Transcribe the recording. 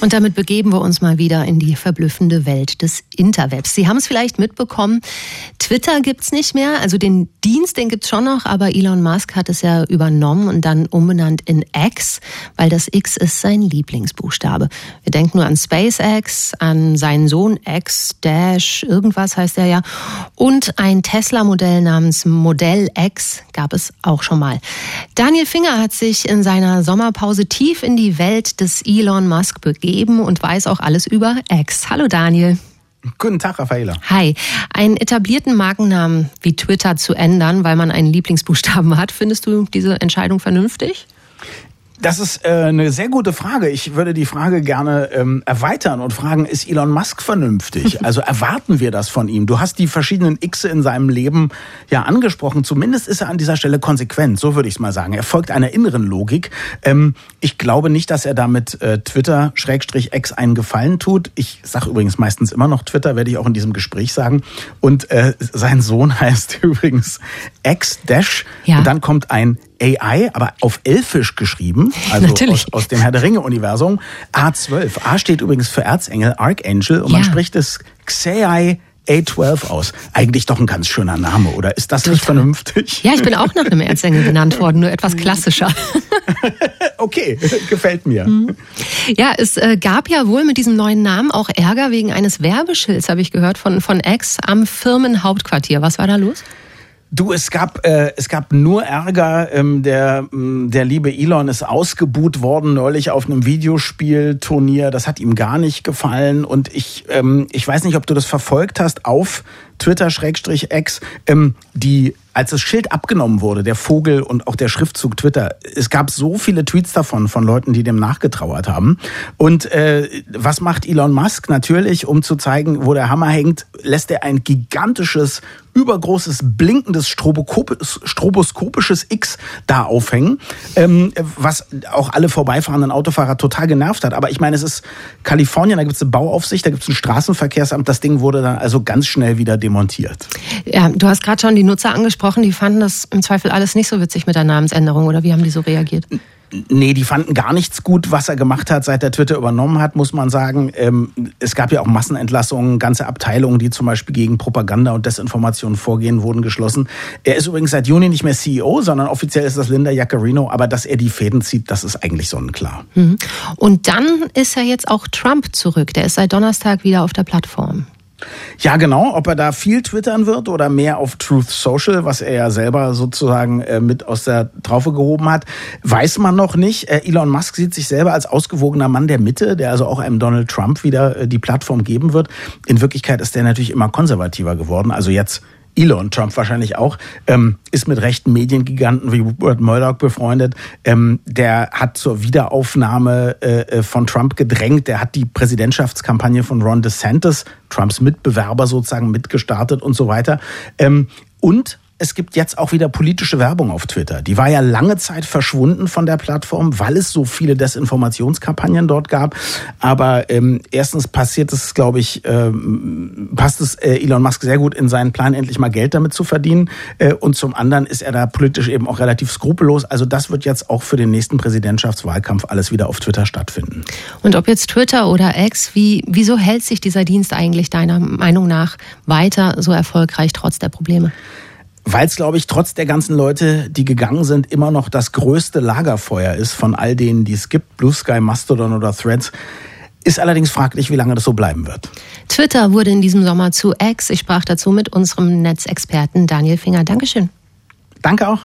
Und damit begeben wir uns mal wieder in die verblüffende Welt des Interwebs. Sie haben es vielleicht mitbekommen, Twitter gibt's nicht mehr, also den Dienst, den gibt's schon noch, aber Elon Musk hat es ja übernommen und dann umbenannt in X, weil das X ist sein Lieblingsbuchstabe. Wir denken nur an SpaceX, an seinen Sohn X, Dash, irgendwas heißt er ja, und ein Tesla-Modell namens Modell X gab es auch schon mal. Daniel Finger hat sich in seiner Sommerpause tief in die Welt des Elon Musk begeben geben und weiß auch alles über X. Hallo Daniel. Guten Tag, Raffaela. Hi. Einen etablierten Markennamen wie Twitter zu ändern, weil man einen Lieblingsbuchstaben hat, findest du diese Entscheidung vernünftig? Das ist äh, eine sehr gute Frage. Ich würde die Frage gerne ähm, erweitern und fragen, ist Elon Musk vernünftig? Also erwarten wir das von ihm? Du hast die verschiedenen X in seinem Leben ja angesprochen. Zumindest ist er an dieser Stelle konsequent, so würde ich es mal sagen. Er folgt einer inneren Logik. Ähm, ich glaube nicht, dass er damit äh, Twitter-X einen Gefallen tut. Ich sage übrigens meistens immer noch Twitter, werde ich auch in diesem Gespräch sagen. Und äh, sein Sohn heißt übrigens X-Dash. Ja. Und dann kommt ein AI, aber auf Elfisch geschrieben, also aus, aus, dem Herr der Ringe-Universum. A12. A steht übrigens für Erzengel, Archangel, und ja. man spricht es Xei A12 aus. Eigentlich doch ein ganz schöner Name, oder? Ist das Total. nicht vernünftig? Ja, ich bin auch nach einem Erzengel genannt worden, nur etwas klassischer. okay, gefällt mir. Mhm. Ja, es äh, gab ja wohl mit diesem neuen Namen auch Ärger wegen eines Werbeschilds, habe ich gehört, von, von X am Firmenhauptquartier. Was war da los? Du, es gab äh, es gab nur Ärger. Ähm, der mm, der liebe Elon ist ausgebuht worden neulich auf einem Videospielturnier. Das hat ihm gar nicht gefallen und ich ähm, ich weiß nicht, ob du das verfolgt hast auf Twitter-X, ähm, die als das Schild abgenommen wurde, der Vogel und auch der Schriftzug Twitter, es gab so viele Tweets davon von Leuten, die dem nachgetrauert haben. Und äh, was macht Elon Musk? Natürlich, um zu zeigen, wo der Hammer hängt, lässt er ein gigantisches übergroßes, blinkendes, stroboskopisches X da aufhängen, ähm, was auch alle vorbeifahrenden Autofahrer total genervt hat. Aber ich meine, es ist Kalifornien, da gibt es eine Bauaufsicht, da gibt es ein Straßenverkehrsamt. Das Ding wurde dann also ganz schnell wieder demontiert. Ja, du hast gerade schon die Nutzer angesprochen, die fanden das im Zweifel alles nicht so witzig mit der Namensänderung oder wie haben die so reagiert? Nee, die fanden gar nichts gut, was er gemacht hat, seit er Twitter übernommen hat, muss man sagen. Ähm, es gab ja auch Massenentlassungen, ganze Abteilungen, die zum Beispiel gegen Propaganda und Desinformation vorgehen, wurden geschlossen. Er ist übrigens seit Juni nicht mehr CEO, sondern offiziell ist das Linda Jaccarino, aber dass er die Fäden zieht, das ist eigentlich sonnenklar. Mhm. Und dann ist ja jetzt auch Trump zurück. Der ist seit Donnerstag wieder auf der Plattform. Ja, genau. Ob er da viel twittern wird oder mehr auf Truth Social, was er ja selber sozusagen äh, mit aus der Traufe gehoben hat, weiß man noch nicht. Äh, Elon Musk sieht sich selber als ausgewogener Mann der Mitte, der also auch einem Donald Trump wieder äh, die Plattform geben wird. In Wirklichkeit ist der natürlich immer konservativer geworden. Also jetzt Elon Trump wahrscheinlich auch, ähm, ist mit rechten Mediengiganten wie Rupert Murdoch befreundet. Ähm, der hat zur Wiederaufnahme äh, äh, von Trump gedrängt. Der hat die Präsidentschaftskampagne von Ron DeSantis, Trumps Mitbewerber sozusagen, mitgestartet und so weiter. Ähm, und es gibt jetzt auch wieder politische Werbung auf Twitter. Die war ja lange Zeit verschwunden von der Plattform, weil es so viele Desinformationskampagnen dort gab. Aber ähm, erstens passiert es, glaube ich, ähm, passt es äh, Elon Musk sehr gut in seinen Plan, endlich mal Geld damit zu verdienen. Äh, und zum anderen ist er da politisch eben auch relativ skrupellos. Also das wird jetzt auch für den nächsten Präsidentschaftswahlkampf alles wieder auf Twitter stattfinden. Und ob jetzt Twitter oder X, wie, wieso hält sich dieser Dienst eigentlich deiner Meinung nach weiter so erfolgreich trotz der Probleme? Weil es, glaube ich, trotz der ganzen Leute, die gegangen sind, immer noch das größte Lagerfeuer ist von all denen, die es gibt, Blue Sky, Mastodon oder Threads. Ist allerdings fraglich, wie lange das so bleiben wird. Twitter wurde in diesem Sommer zu X. Ich sprach dazu mit unserem Netzexperten Daniel Finger. Dankeschön. Danke auch.